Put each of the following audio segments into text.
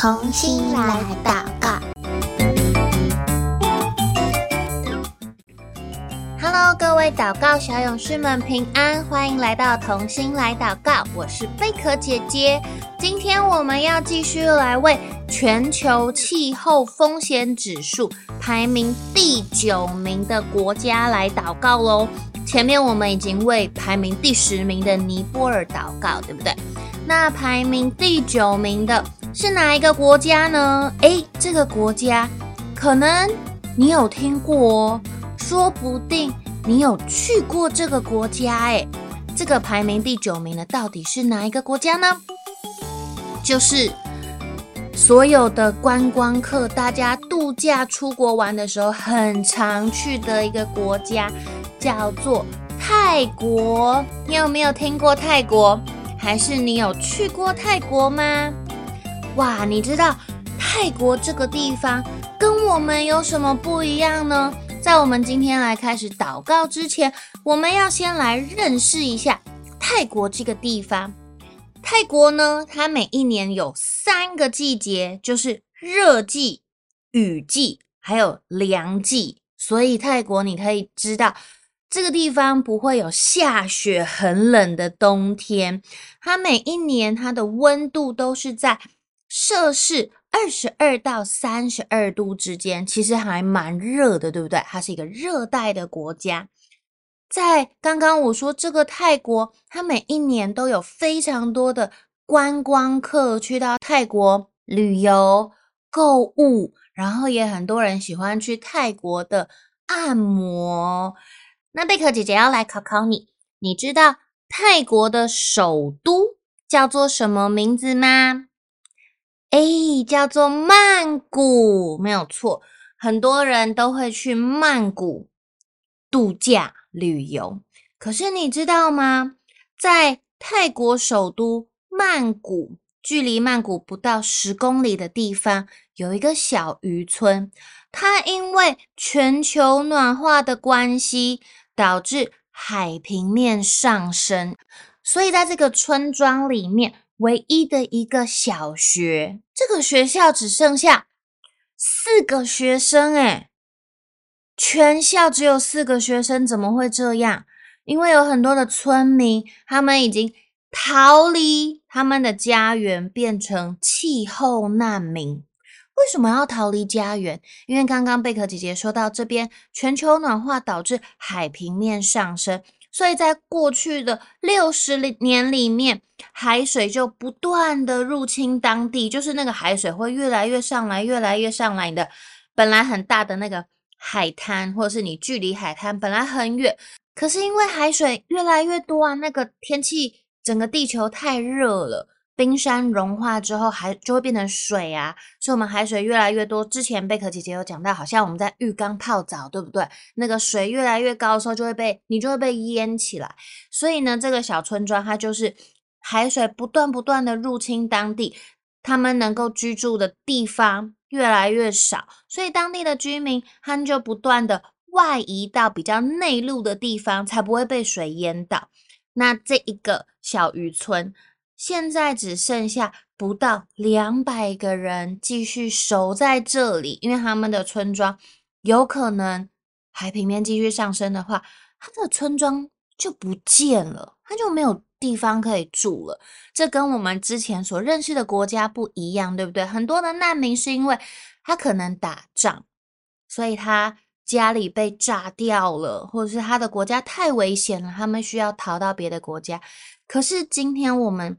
同心来祷告。Hello，各位祷告小勇士们平安，欢迎来到同心来祷告。我是贝壳姐姐，今天我们要继续来为全球气候风险指数排名第九名的国家来祷告喽。前面我们已经为排名第十名的尼泊尔祷告，对不对？那排名第九名的是哪一个国家呢？诶，这个国家可能你有听过哦，说不定你有去过这个国家。诶，这个排名第九名的到底是哪一个国家呢？就是所有的观光客，大家度假出国玩的时候很常去的一个国家。叫做泰国，你有没有听过泰国？还是你有去过泰国吗？哇，你知道泰国这个地方跟我们有什么不一样呢？在我们今天来开始祷告之前，我们要先来认识一下泰国这个地方。泰国呢，它每一年有三个季节，就是热季、雨季还有凉季，所以泰国你可以知道。这个地方不会有下雪、很冷的冬天，它每一年它的温度都是在摄氏二十二到三十二度之间，其实还蛮热的，对不对？它是一个热带的国家。在刚刚我说这个泰国，它每一年都有非常多的观光客去到泰国旅游、购物，然后也很多人喜欢去泰国的按摩。那贝壳姐姐要来考考你，你知道泰国的首都叫做什么名字吗？诶，叫做曼谷，没有错。很多人都会去曼谷度假旅游。可是你知道吗？在泰国首都曼谷，距离曼谷不到十公里的地方，有一个小渔村。它因为全球暖化的关系，导致海平面上升，所以在这个村庄里面，唯一的一个小学，这个学校只剩下四个学生，诶，全校只有四个学生，怎么会这样？因为有很多的村民，他们已经逃离他们的家园，变成气候难民。为什么要逃离家园？因为刚刚贝壳姐姐说到这边，全球暖化导致海平面上升，所以在过去的六十年里面，海水就不断的入侵当地，就是那个海水会越来越上来，越来越上来你的。本来很大的那个海滩，或者是你距离海滩本来很远，可是因为海水越来越多啊，那个天气整个地球太热了。冰山融化之后，海就会变成水啊，所以我们海水越来越多。之前贝壳姐姐有讲到，好像我们在浴缸泡澡，对不对？那个水越来越高的时候，就会被你就会被淹起来。所以呢，这个小村庄它就是海水不断不断的入侵当地，他们能够居住的地方越来越少，所以当地的居民他们就不断的外移到比较内陆的地方，才不会被水淹到。那这一个小渔村。现在只剩下不到两百个人继续守在这里，因为他们的村庄有可能海平面继续上升的话，他的村庄就不见了，他就没有地方可以住了。这跟我们之前所认识的国家不一样，对不对？很多的难民是因为他可能打仗，所以他家里被炸掉了，或者是他的国家太危险了，他们需要逃到别的国家。可是今天我们。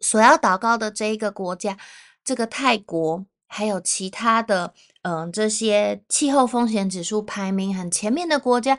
所要祷告的这一个国家，这个泰国，还有其他的，嗯、这些气候风险指数排名很前面的国家，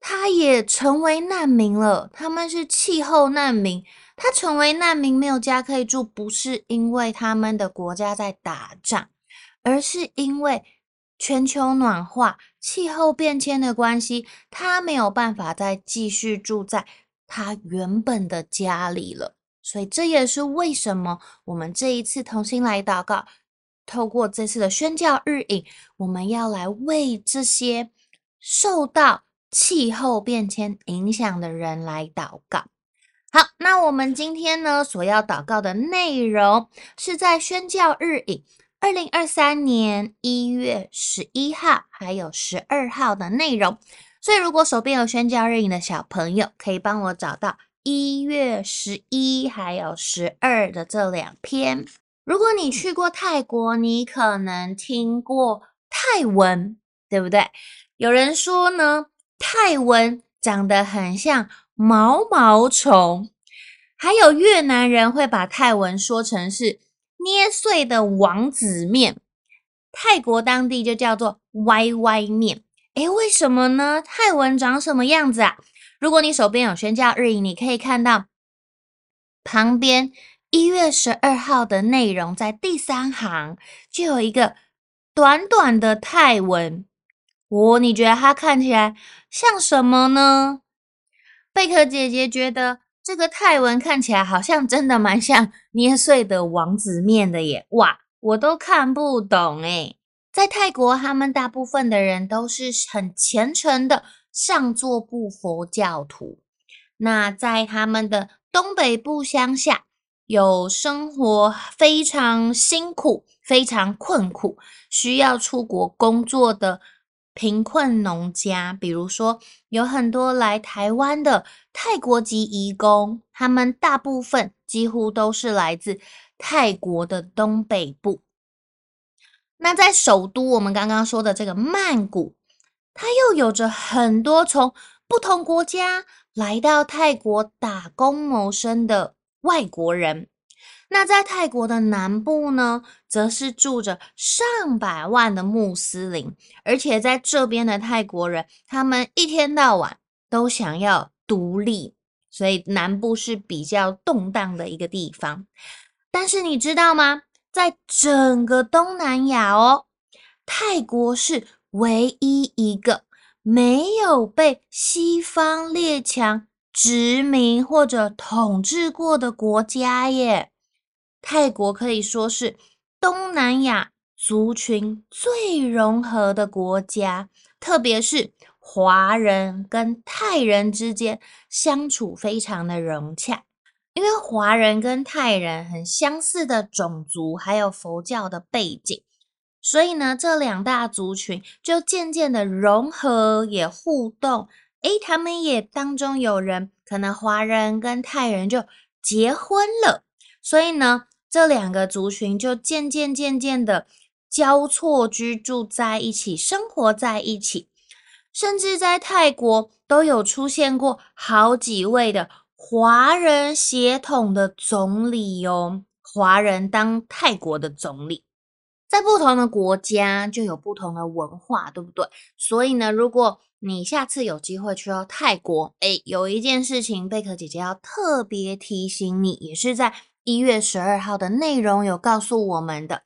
他也成为难民了。他们是气候难民，他成为难民，没有家可以住，不是因为他们的国家在打仗，而是因为全球暖化、气候变迁的关系，他没有办法再继续住在他原本的家里了。所以这也是为什么我们这一次同心来祷告，透过这次的宣教日影，我们要来为这些受到气候变迁影响的人来祷告。好，那我们今天呢，所要祷告的内容是在宣教日影二零二三年一月十一号还有十二号的内容。所以，如果手边有宣教日影的小朋友，可以帮我找到一月十一还有十二的这两篇。如果你去过泰国，你可能听过泰文，对不对？有人说呢，泰文长得很像。毛毛虫，还有越南人会把泰文说成是捏碎的王子面，泰国当地就叫做歪歪面。诶，为什么呢？泰文长什么样子啊？如果你手边有宣教日影，你可以看到旁边一月十二号的内容，在第三行就有一个短短的泰文。哦，你觉得它看起来像什么呢？贝壳姐姐觉得这个泰文看起来好像真的蛮像捏碎的王子面的耶！哇，我都看不懂诶。在泰国，他们大部分的人都是很虔诚的上座部佛教徒。那在他们的东北部乡下，有生活非常辛苦、非常困苦，需要出国工作的。贫困农家，比如说有很多来台湾的泰国籍移工，他们大部分几乎都是来自泰国的东北部。那在首都，我们刚刚说的这个曼谷，他又有着很多从不同国家来到泰国打工谋生的外国人。那在泰国的南部呢，则是住着上百万的穆斯林，而且在这边的泰国人，他们一天到晚都想要独立，所以南部是比较动荡的一个地方。但是你知道吗？在整个东南亚哦，泰国是唯一一个没有被西方列强殖民或者统治过的国家耶。泰国可以说是东南亚族群最融合的国家，特别是华人跟泰人之间相处非常的融洽。因为华人跟泰人很相似的种族，还有佛教的背景，所以呢，这两大族群就渐渐的融合，也互动。诶，他们也当中有人可能华人跟泰人就结婚了，所以呢。这两个族群就渐渐渐渐的交错居住在一起，生活在一起，甚至在泰国都有出现过好几位的华人血统的总理哟。华人当泰国的总理，在不同的国家就有不同的文化，对不对？所以呢，如果你下次有机会去到泰国，诶，有一件事情贝壳姐姐要特别提醒你，也是在。一月十二号的内容有告诉我们的，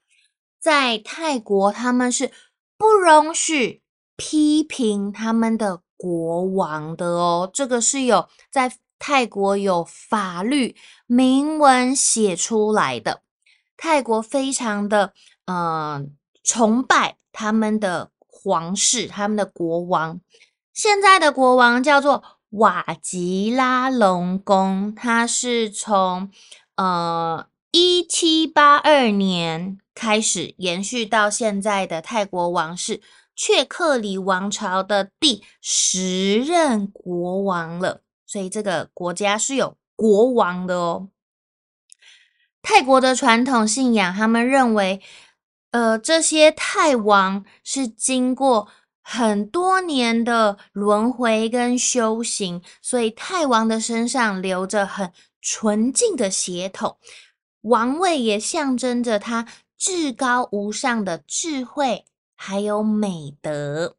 在泰国他们是不容许批评他们的国王的哦，这个是有在泰国有法律明文写出来的。泰国非常的、呃、崇拜他们的皇室，他们的国王。现在的国王叫做瓦吉拉隆功，他是从。呃，一七八二年开始延续到现在的泰国王室却克里王朝的第十任国王了，所以这个国家是有国王的哦。泰国的传统信仰，他们认为，呃，这些泰王是经过很多年的轮回跟修行，所以泰王的身上流着很。纯净的血统，王位也象征着他至高无上的智慧，还有美德。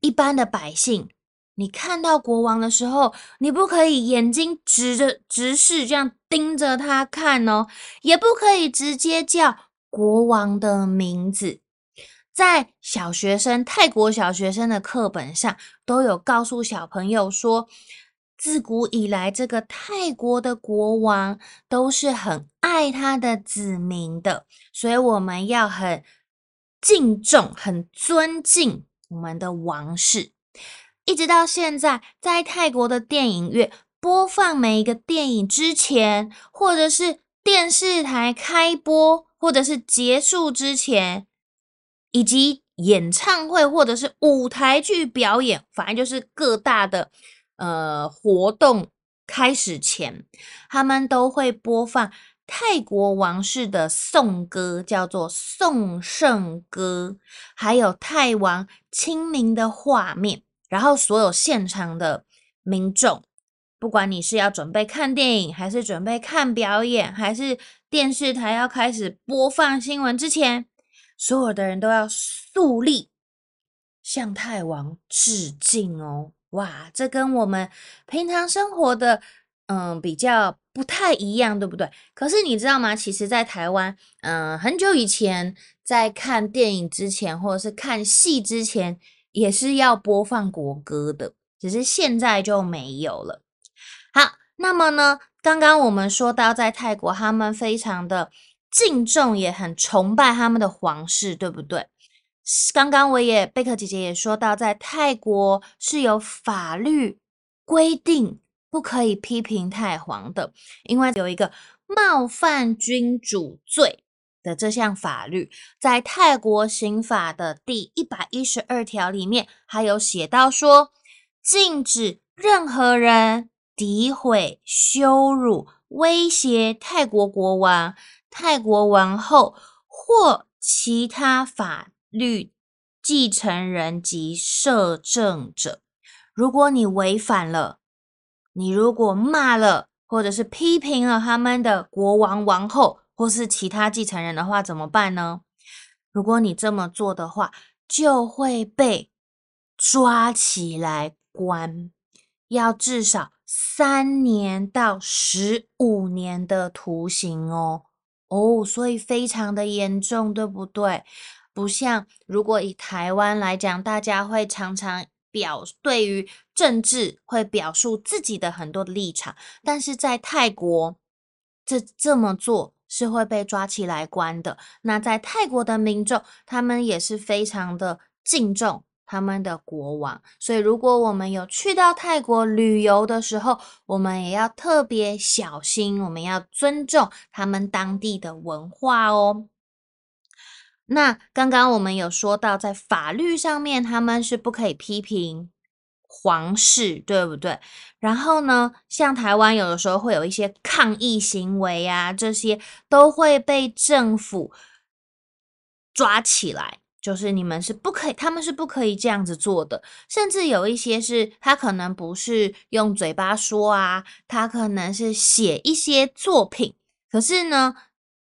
一般的百姓，你看到国王的时候，你不可以眼睛直着直视，这样盯着他看哦，也不可以直接叫国王的名字。在小学生，泰国小学生的课本上，都有告诉小朋友说。自古以来，这个泰国的国王都是很爱他的子民的，所以我们要很敬重、很尊敬我们的王室。一直到现在，在泰国的电影院播放每一个电影之前，或者是电视台开播，或者是结束之前，以及演唱会或者是舞台剧表演，反正就是各大的呃活动开始前，他们都会播放。泰国王室的颂歌叫做颂圣歌，还有泰王亲临的画面，然后所有现场的民众，不管你是要准备看电影，还是准备看表演，还是电视台要开始播放新闻之前，所有的人都要肃立向太王致敬哦！哇，这跟我们平常生活的嗯比较。不太一样，对不对？可是你知道吗？其实，在台湾，嗯、很久以前，在看电影之前，或者是看戏之前，也是要播放国歌的，只是现在就没有了。那么呢，刚刚我们说到，在泰国，他们非常的敬重，也很崇拜他们的皇室，对不对？刚刚我也贝克姐姐也说到，在泰国是有法律规定。不可以批评泰皇的，因为有一个冒犯君主罪的这项法律，在泰国刑法的第一百一十二条里面，还有写到说，禁止任何人诋毁、羞辱、威胁泰国国王、泰国王后或其他法律继承人及摄政者。如果你违反了，你如果骂了，或者是批评了他们的国王、王后，或是其他继承人的话，怎么办呢？如果你这么做的话，就会被抓起来关，要至少三年到十五年的徒刑哦。哦，所以非常的严重，对不对？不像如果以台湾来讲，大家会常常。表对于政治会表述自己的很多的立场，但是在泰国，这这么做是会被抓起来关的。那在泰国的民众，他们也是非常的敬重他们的国王，所以如果我们有去到泰国旅游的时候，我们也要特别小心，我们要尊重他们当地的文化哦。那刚刚我们有说到，在法律上面他们是不可以批评皇室，对不对？然后呢，像台湾有的时候会有一些抗议行为啊，这些都会被政府抓起来，就是你们是不可以，他们是不可以这样子做的。甚至有一些是他可能不是用嘴巴说啊，他可能是写一些作品，可是呢。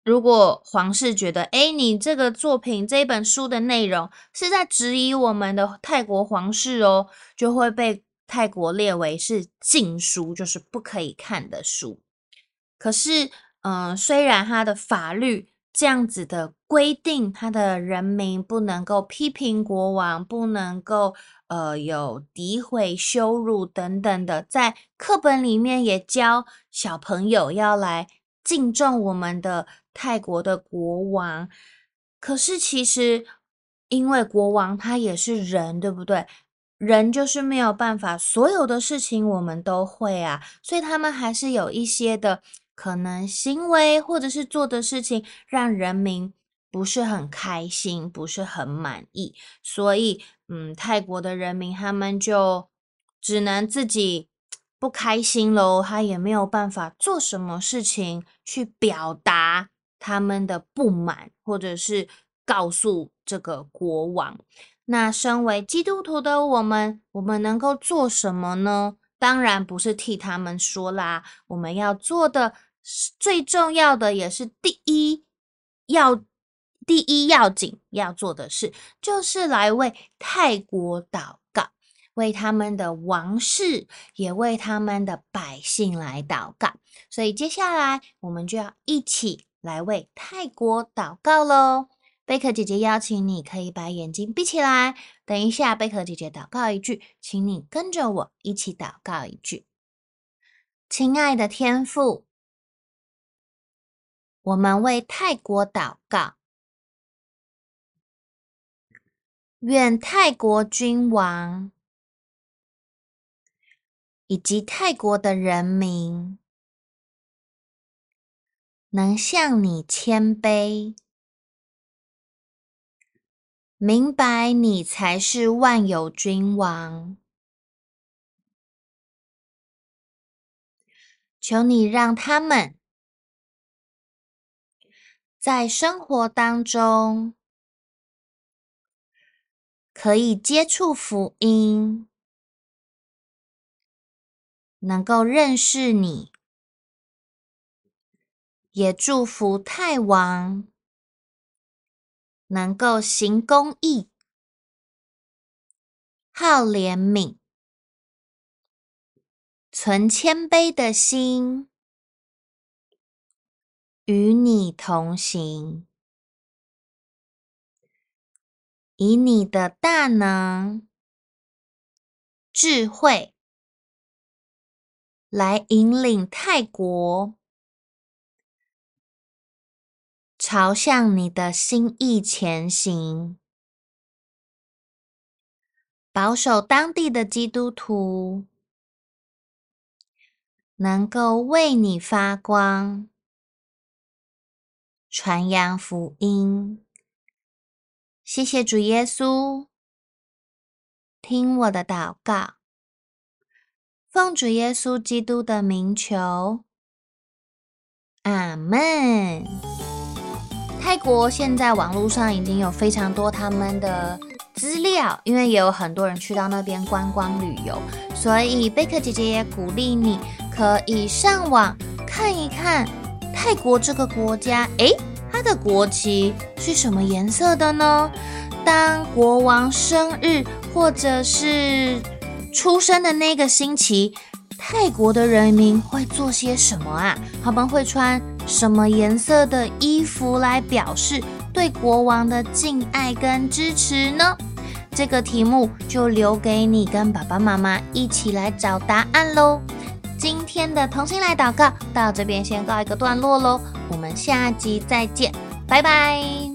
如果皇室觉得，诶，你这个作品这本书的内容是在质疑我们的泰国皇室哦，就会被泰国列为是禁书，就是不可以看的书。可是，嗯、呃，虽然他的法律这样子的规定，他的人民不能够批评国王，不能够呃有诋毁、羞辱等等的，在课本里面也教小朋友要来敬重我们的。泰国的国王，可是其实因为国王他也是人，对不对？人就是没有办法，所有的事情我们都会啊，所以他们还是有一些的可能行为或者是做的事情，让人民不是很开心，不是很满意。所以，嗯，泰国的人民他们就只能自己不开心喽，他也没有办法做什么事情去表达。他们的不满，或者是告诉这个国王。那身为基督徒的我们，我们能够做什么呢？当然不是替他们说啦。我们要做的最重要的，也是第一要第一要紧要做的事，就是来为泰国祷告，为他们的王室，也为他们的百姓来祷告。所以接下来我们就要一起。来为泰国祷告喽！贝壳姐姐邀请你，可以把眼睛闭起来。等一下，贝壳姐姐祷告一句，请你跟着我一起祷告一句：亲爱的天父，我们为泰国祷告，愿泰国君王以及泰国的人民，能向你谦卑，明白你才是万有君王。求你让他们在生活当中可以接触福音。能够认识你，也祝福泰王能够行公义、好怜悯、存谦卑的心，与你同行，以你的大能、智慧。来引领泰国朝向你的心意前行，保守当地的基督徒能够为你发光，传扬福音。谢谢主耶稣，听我的祷告。奉主耶稣基督的名求，阿门。泰国现在网络上已经有非常多他们的资料，因为也有很多人去到那边观光旅游，所以贝克姐姐也鼓励你可以上网看一看泰国这个国家。诶，它的国旗是什么颜色的呢？当国王生日或者是出生的那个星期，泰国的人民会做些什么啊？他们会穿什么颜色的衣服来表示对国王的敬爱跟支持呢？这个题目就留给你跟爸爸妈妈一起来找答案喽。天的同心来祷告到这边先告一个段落喽，我们下集再见，拜拜。